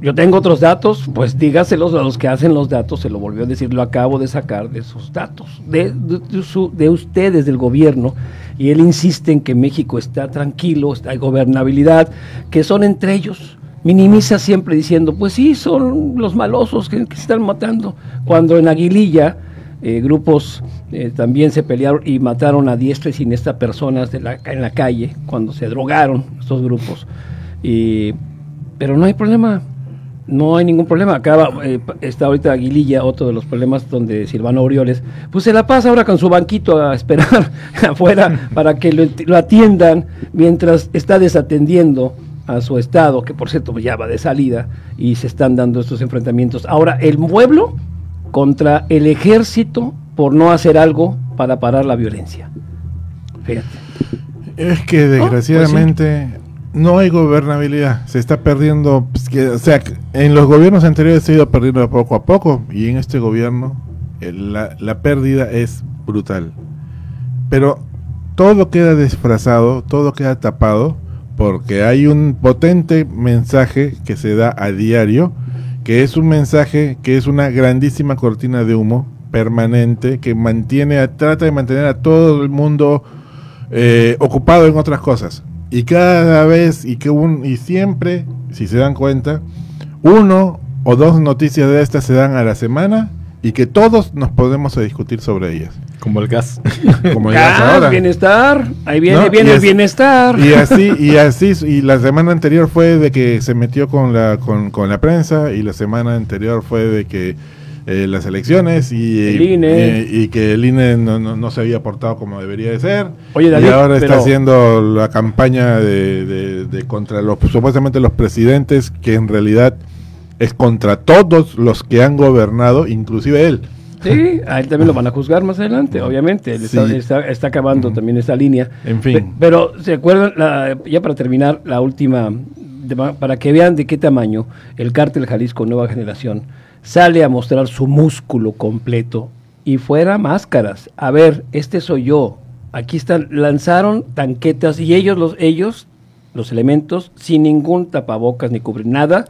yo tengo otros datos, pues dígaselos a los que hacen los datos, se lo volvió a decir, lo acabo de sacar de sus datos, de, de- de su- de ustedes, del gobierno, y él insiste en que México está tranquilo, está, hay gobernabilidad, que son entre ellos. Minimiza siempre diciendo, pues sí, son los malosos que, que se están matando. Cuando en Aguililla eh, grupos eh, también se pelearon y mataron a diestra y siniestra personas de la, en la calle, cuando se drogaron estos grupos. Y, pero no hay problema. No hay ningún problema. Acá eh, está ahorita Aguililla, otro de los problemas donde Silvano Orioles, pues se la pasa ahora con su banquito a esperar afuera para que lo, lo atiendan mientras está desatendiendo a su estado, que por cierto ya va de salida y se están dando estos enfrentamientos. Ahora, el pueblo contra el ejército por no hacer algo para parar la violencia. Fíjate. Es que desgraciadamente no hay gobernabilidad, se está perdiendo, pues, que, o sea, en los gobiernos anteriores se ha ido perdiendo poco a poco y en este gobierno la, la pérdida es brutal. Pero todo queda disfrazado, todo queda tapado porque hay un potente mensaje que se da a diario, que es un mensaje que es una grandísima cortina de humo permanente que mantiene, trata de mantener a todo el mundo eh, ocupado en otras cosas. Y cada vez y que un y siempre, si se dan cuenta, uno o dos noticias de estas se dan a la semana y que todos nos podemos a discutir sobre ellas. Como el gas. Como es Gas, ahora. bienestar, ahí viene, ¿No? viene Y el es- bienestar. Y así, y así, y la semana anterior fue de que se metió con la, con, con la prensa, y la semana anterior fue de que eh, las elecciones y, El INE. eh, y que el INE no, no, no se había portado como debería de ser. Oye, David, y ahora está pero- haciendo la campaña de, de- de contra los supuestamente los presidentes, que en realidad es contra todos los que han gobernado, inclusive él. Sí, a él también lo van a juzgar más adelante, obviamente. Él Sí. está- está acabando también esta línea. En fin. Pe- pero, ¿se acuerdan? La- ya para terminar, la última, de para que vean de qué tamaño el cártel Jalisco Nueva Generación sale a mostrar su músculo completo y fuera máscaras. A ver, este soy yo. Aquí están, lanzaron tanquetas y ellos, los, ellos, los elementos, sin ningún tapabocas ni cubrir nada.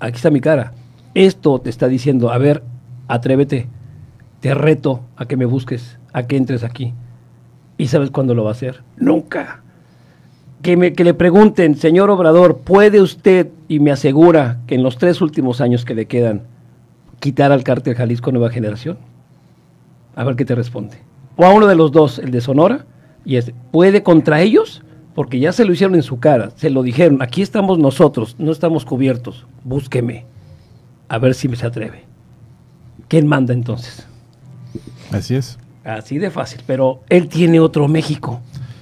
Aquí está mi cara. Esto te está diciendo, a ver, atrévete. Te reto a que me busques, a que entres aquí. ¿Y sabes cuándo lo va a hacer? Nunca. Que, me, que le pregunten, señor Obrador, ¿puede usted, y me asegura que en los tres últimos años que le quedan, quitar al cártel Jalisco Nueva Generación? A ver qué te responde. O a uno de los dos, el de Sonora, y es, ¿puede contra ellos? Porque ya se lo hicieron en su cara, se lo dijeron, aquí estamos nosotros, no estamos cubiertos, búsqueme, a ver si me se atreve. ¿Quién manda entonces? Así es. Así de fácil, pero él tiene otro México,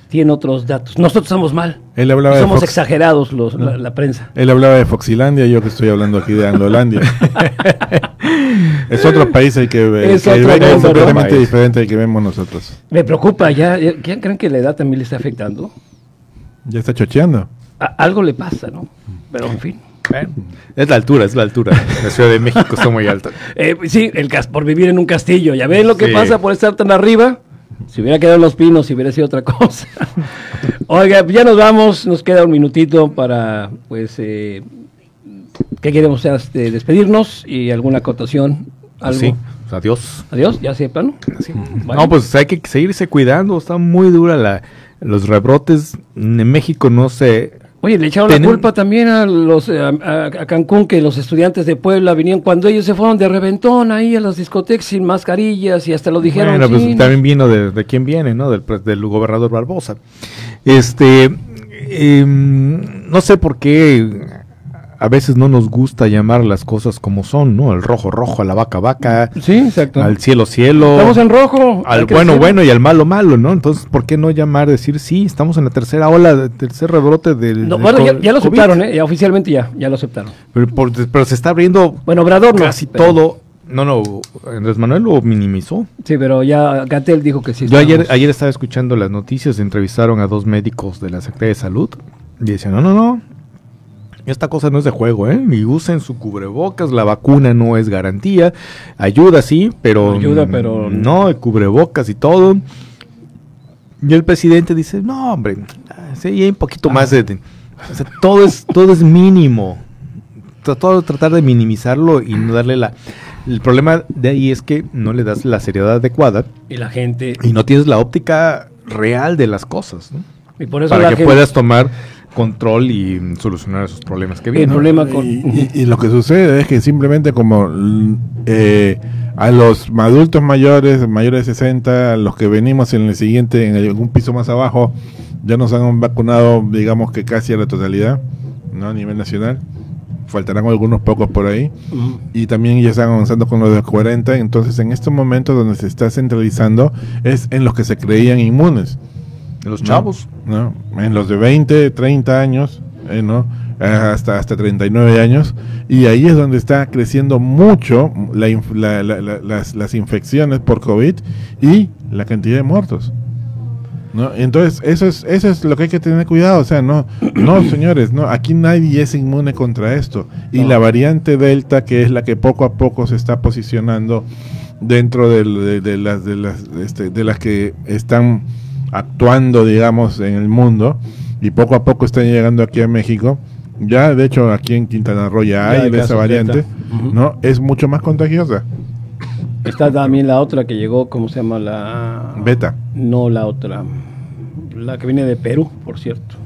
tiene otros datos. Nosotros estamos mal. Él hablaba de Somos Fox- exagerados los, la, la prensa. Él hablaba de Foxilandia, yo que estoy hablando aquí de Anglolandia. es otro país el que, ve- Es que completamente País. diferente al que vemos nosotros. Me preocupa, ya, ya- ¿quién creen que la edad también le está afectando? Ya está chocheando. A- algo le pasa, ¿no? Pero en fin. Es la altura, es la altura. La Ciudad de México está muy alta. Eh, sí, el cas- por vivir en un castillo. ¿Ya ven lo que Sí. pasa por estar tan arriba? Si hubiera quedado en los pinos, si hubiera sido otra cosa. Oiga, ya nos vamos, nos queda un minutito para, pues, eh, ¿qué queremos este, despedirnos? ¿Y alguna acotación? ¿Algo? Sí, pues, adiós. ¿Adiós? ¿Ya sí, de plano? Bueno. No, pues hay que seguirse cuidando. Está muy dura la, los rebrotes. En México no sé. Oye, le echaron Tienen- la culpa también a los eh, a, a- a Cancún que los estudiantes de Puebla vinieron cuando ellos se fueron de reventón ahí a las discotecas sin mascarillas y hasta lo dijeron. Bueno, pues "Sí, también vino de, de quién viene, ¿no? Del, del gobernador Barbosa. Este, em, no sé por qué a veces no nos gusta llamar las cosas como son, ¿no? El rojo rojo, a la vaca vaca, Sí, exacto. al cielo cielo, Estamos en rojo. al bueno bueno y al malo malo, ¿no? Entonces, ¿por qué no llamar, decir sí, estamos en la tercera ola, tercer rebrote del, No, del bueno, ya, lo COVID? aceptaron, ¿eh? Ya oficialmente ya, ya lo aceptaron. Pero, por- pero se está abriendo Bueno, Obrador no. casi todo. No, no, Andrés Manuel lo minimizó. Sí, pero ya Gatel dijo que sí. Yo ayer, ayer estaba escuchando las noticias, entrevistaron a dos médicos de la Secretaría de Salud y decían, no, no, no, esta cosa no es de juego, ¿eh? Y usen su cubrebocas, la vacuna no es garantía, ayuda sí, pero... Ayuda, pero- No, el cubrebocas y todo. Y el presidente dice, no, hombre, sí, hay un poquito más de... o sea, todo es, todo es mínimo. Todo tratar de minimizarlo y no darle la... El problema de ahí es que no le das la seriedad adecuada Y la gente. y no tienes la óptica real de las cosas, ¿no? Y por eso Para que gente- puedas tomar control y solucionar esos problemas que El vienen. problema con. Y, y- y lo que sucede es que simplemente como eh, a los adultos mayores, mayores de 60, a los que venimos en el siguiente, en algún piso más abajo, ya nos han vacunado, digamos que casi a la totalidad, ¿no? A nivel nacional. faltarán algunos pocos por ahí. Y también ya están avanzando con los de 40. Entonces, en estos momentos donde se está centralizando es en los que se creían inmunes. Los chavos. ¿no? En los de 20, 30 años, eh, ¿no? Eh, hasta, hasta 39 años. Y ahí es donde está creciendo mucho la inf- la- la- la- las, las infecciones por COVID y la cantidad de muertos. ¿no? Entonces, eso es, eso es lo que hay que tener cuidado. O sea, no, no, señores, no, aquí nadie es inmune contra esto. Y No. la variante Delta, que es la que poco a poco se está posicionando dentro del- de, de las, de, las, este, de las que están actuando, digamos, en el mundo, y poco a poco están llegando aquí a México. Ya, de hecho, aquí en Quintana Roo ya Ya hay de esa variante. ¿no? Es mucho más contagiosa. Está también la otra que llegó, ¿cómo se llama? La... Beta. No, la otra. La que viene de Perú, por cierto.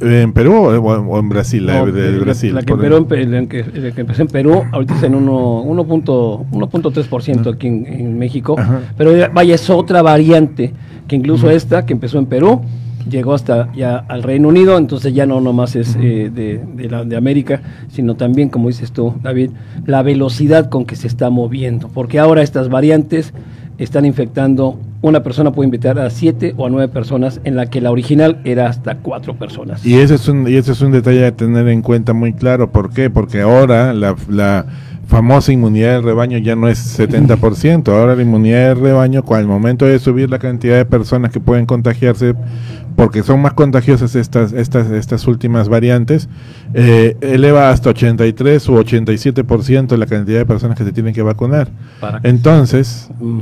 ¿En Perú o, en Brasil? La, No, de, de Brasil. La, que, en Pe- la que, que empezó en Perú, ahorita está en uno- 1.3% 1.3% aquí en, en México. Ajá. Pero ya- vaya, es otra variante, que incluso esta, que empezó en Perú, llegó hasta ya al Reino Unido, entonces ya no nomás es eh, de, de la, de América, sino también, como dices tú, David, la velocidad con que se está moviendo. Porque ahora estas variantes están infectando, una persona puede infectar a siete o a nueve personas, en la que la original era hasta cuatro personas. Y ese es un, y ese es un detalle a tener en cuenta muy claro. ¿Por qué? Porque ahora la, la famosa inmunidad del rebaño ya no es 70%. Ahora la inmunidad del rebaño, al momento de subir la cantidad de personas que pueden contagiarse, porque son más contagiosas estas, estas, estas últimas variantes, eh, eleva hasta 83 u 87% la cantidad de personas que se tienen que vacunar. Entonces, Mm,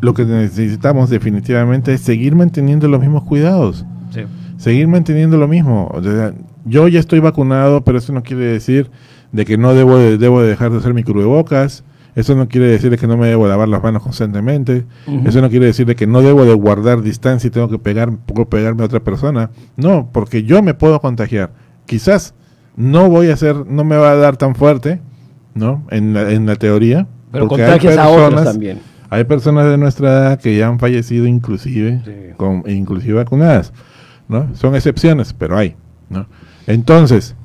lo que necesitamos definitivamente es seguir manteniendo los mismos cuidados sí. seguir manteniendo lo mismo. O sea, yo ya estoy vacunado, pero eso no quiere decir de que no debo de, debo de dejar de usar mi cubrebocas. Eso no quiere decir de que no me debo lavar las manos constantemente. Eso no quiere decir de que no debo de guardar distancia y tengo que pegar, puedo pegarme a otra persona. No, porque yo me puedo contagiar. Quizás no voy a hacer, no me va a dar tan fuerte, ¿no? En la, en la teoría. Pero contagias a otros también. Hay personas de nuestra edad que ya han fallecido inclusive, Sí. con, inclusive vacunadas, ¿no? Son excepciones, pero hay, ¿no? Entonces,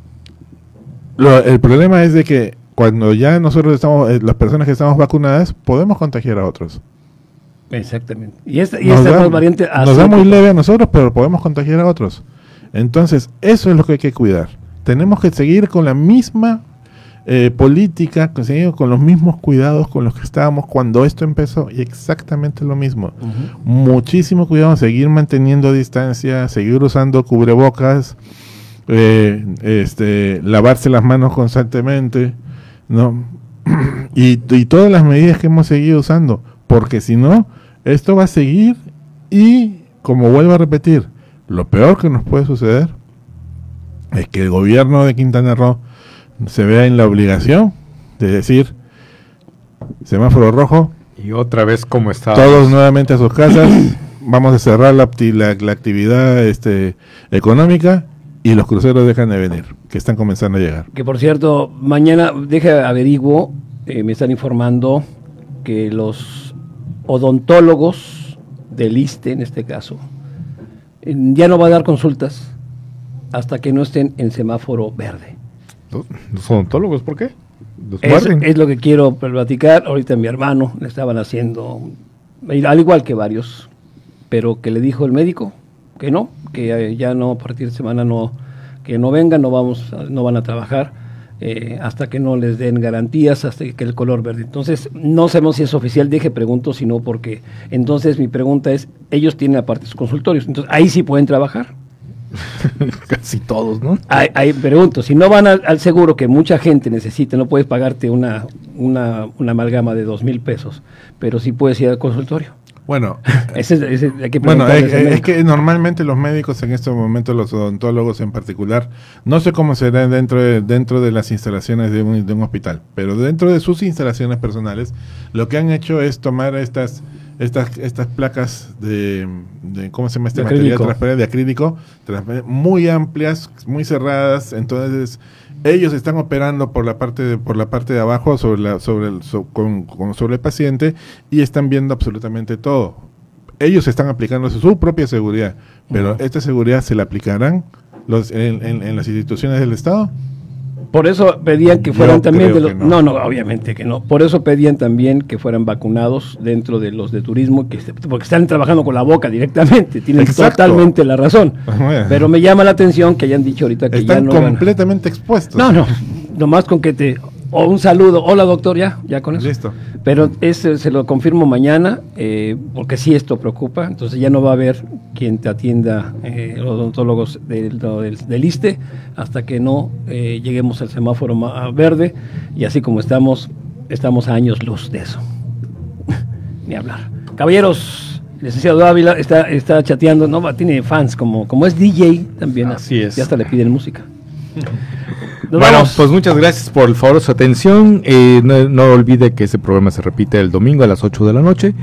lo- el problema es de que cuando ya nosotros estamos, eh, las personas que estamos vacunadas, podemos contagiar a otros. Exactamente. Y esta, y esta da, variante nos da muy leve a nosotros, pero podemos contagiar a otros. Entonces, eso es lo que hay que cuidar. Tenemos que seguir con la misma eh, política, con los mismos cuidados con los que estábamos cuando esto empezó, y exactamente lo mismo. Muchísimo cuidado, seguir manteniendo distancia, seguir usando cubrebocas, eh, este, lavarse las manos constantemente, ¿no? y, y todas las medidas que hemos seguido usando, porque si no, esto va a seguir y, como vuelvo a repetir, lo peor que nos puede suceder es que el gobierno de Quintana Roo se vea en la obligación de decir semáforo rojo, Y otra vez como está. todos nuevamente a sus casas, vamos a cerrar la, la- la actividad este, económica y los cruceros dejan de venir, que están comenzando a llegar. Que por cierto, mañana, deja averiguo, eh, me están informando que los odontólogos del ISTE, en este caso, eh, ya no va a dar consultas hasta que no estén en semáforo verde. Los odontólogos, ¿por qué? Los Es, es lo que quiero platicar. Ahorita mi hermano le estaban haciendo, al igual que varios, pero que le dijo el médico que no, que ya no a partir de semana no, que no vengan, no vamos, no van a trabajar eh, hasta que no les den garantías, hasta que el color verde. Entonces no sabemos si es oficial. Dije pregunto, sino porque entonces mi pregunta es, ellos tienen aparte sus consultorios, entonces ahí sí pueden trabajar. Casi todos, ¿no? Ahí, ahí pregunto, si no van al, al seguro que mucha gente necesita, no puedes pagarte una, una, una amalgama de dos mil pesos, pero sí puedes ir al consultorio. Bueno, Ese, es- ese- hay que Bueno, es, es que normalmente los médicos en estos momentos, los odontólogos en particular, no sé cómo será dentro de, dentro de las instalaciones de un, de un hospital, pero dentro de sus instalaciones personales, lo que han hecho es tomar estas estas estas placas de, de- ¿cómo se llama este De material acrílico. transparente de acrílico transparente, muy amplias, muy cerradas, entonces ellos están operando por la parte de, por la parte de abajo sobre la sobre el so- con- con- sobre el paciente y están viendo absolutamente todo ellos están aplicando su propia seguridad, pero esta seguridad se la aplicarán los, en, en- en las instituciones del Estado. Por eso pedían que fueran también de los... no. no. no, obviamente que no. Por eso pedían también que fueran vacunados dentro de los de turismo, que porque están trabajando con la boca directamente. Tienen Exacto. totalmente la razón. Bueno. Pero me llama la atención que hayan dicho ahorita que ya Están no van- completamente expuestos. No, no. Nomás con que te... O un saludo. Hola, doctor, ya, ya con eso. Listo. Pero ese se lo confirmo mañana, eh, porque sí esto preocupa. Entonces ya no va a haber quien te atienda, eh, los odontólogos del, del, del ISSSTE, hasta que no eh, lleguemos al semáforo verde. Y así como estamos, estamos a años luz de eso. Ni hablar. Caballeros, licenciado Ávila está, está chateando, no, tiene fans, como, como es DJ también. Así es. Ya hasta le piden música. Nos bueno, vamos. pues muchas gracias por el favor de su atención. Eh, no, no olvide que ese programa se repite el domingo a las 8 de la noche.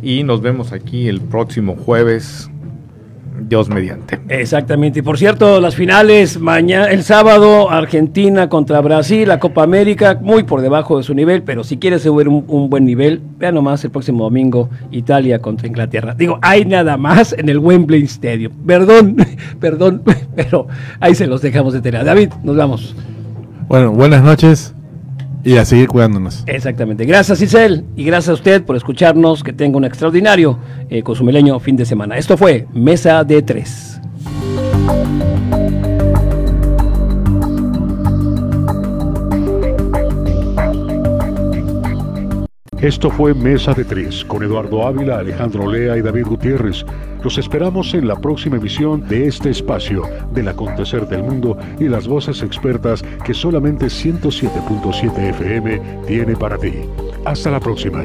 Y nos vemos aquí el próximo jueves, Dios mediante. Exactamente. Y por cierto, las finales mañana, el sábado, Argentina contra Brasil, la Copa América, muy por debajo de su nivel, pero si quieres subir un, un buen nivel, vean nomás el próximo domingo, Italia contra Inglaterra. Digo, hay nada más en el Wembley Stadium. Perdón, perdón, pero ahí se los dejamos de tarea. David, nos vamos. Bueno, buenas noches y a seguir cuidándonos. Exactamente. Gracias, Isel, y gracias a usted por escucharnos. Que tenga un extraordinario eh, consumileño fin de semana. Esto fue Mesa de Tres. Esto fue Mesa de Tres con Eduardo Ávila, Alejandro Lea y David Gutiérrez. Los esperamos en la próxima emisión de este espacio del acontecer del mundo y las voces expertas que solamente 107.7 FM tiene para ti. Hasta la próxima.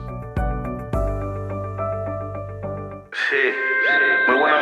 Sí, sí. Muy buenas noches.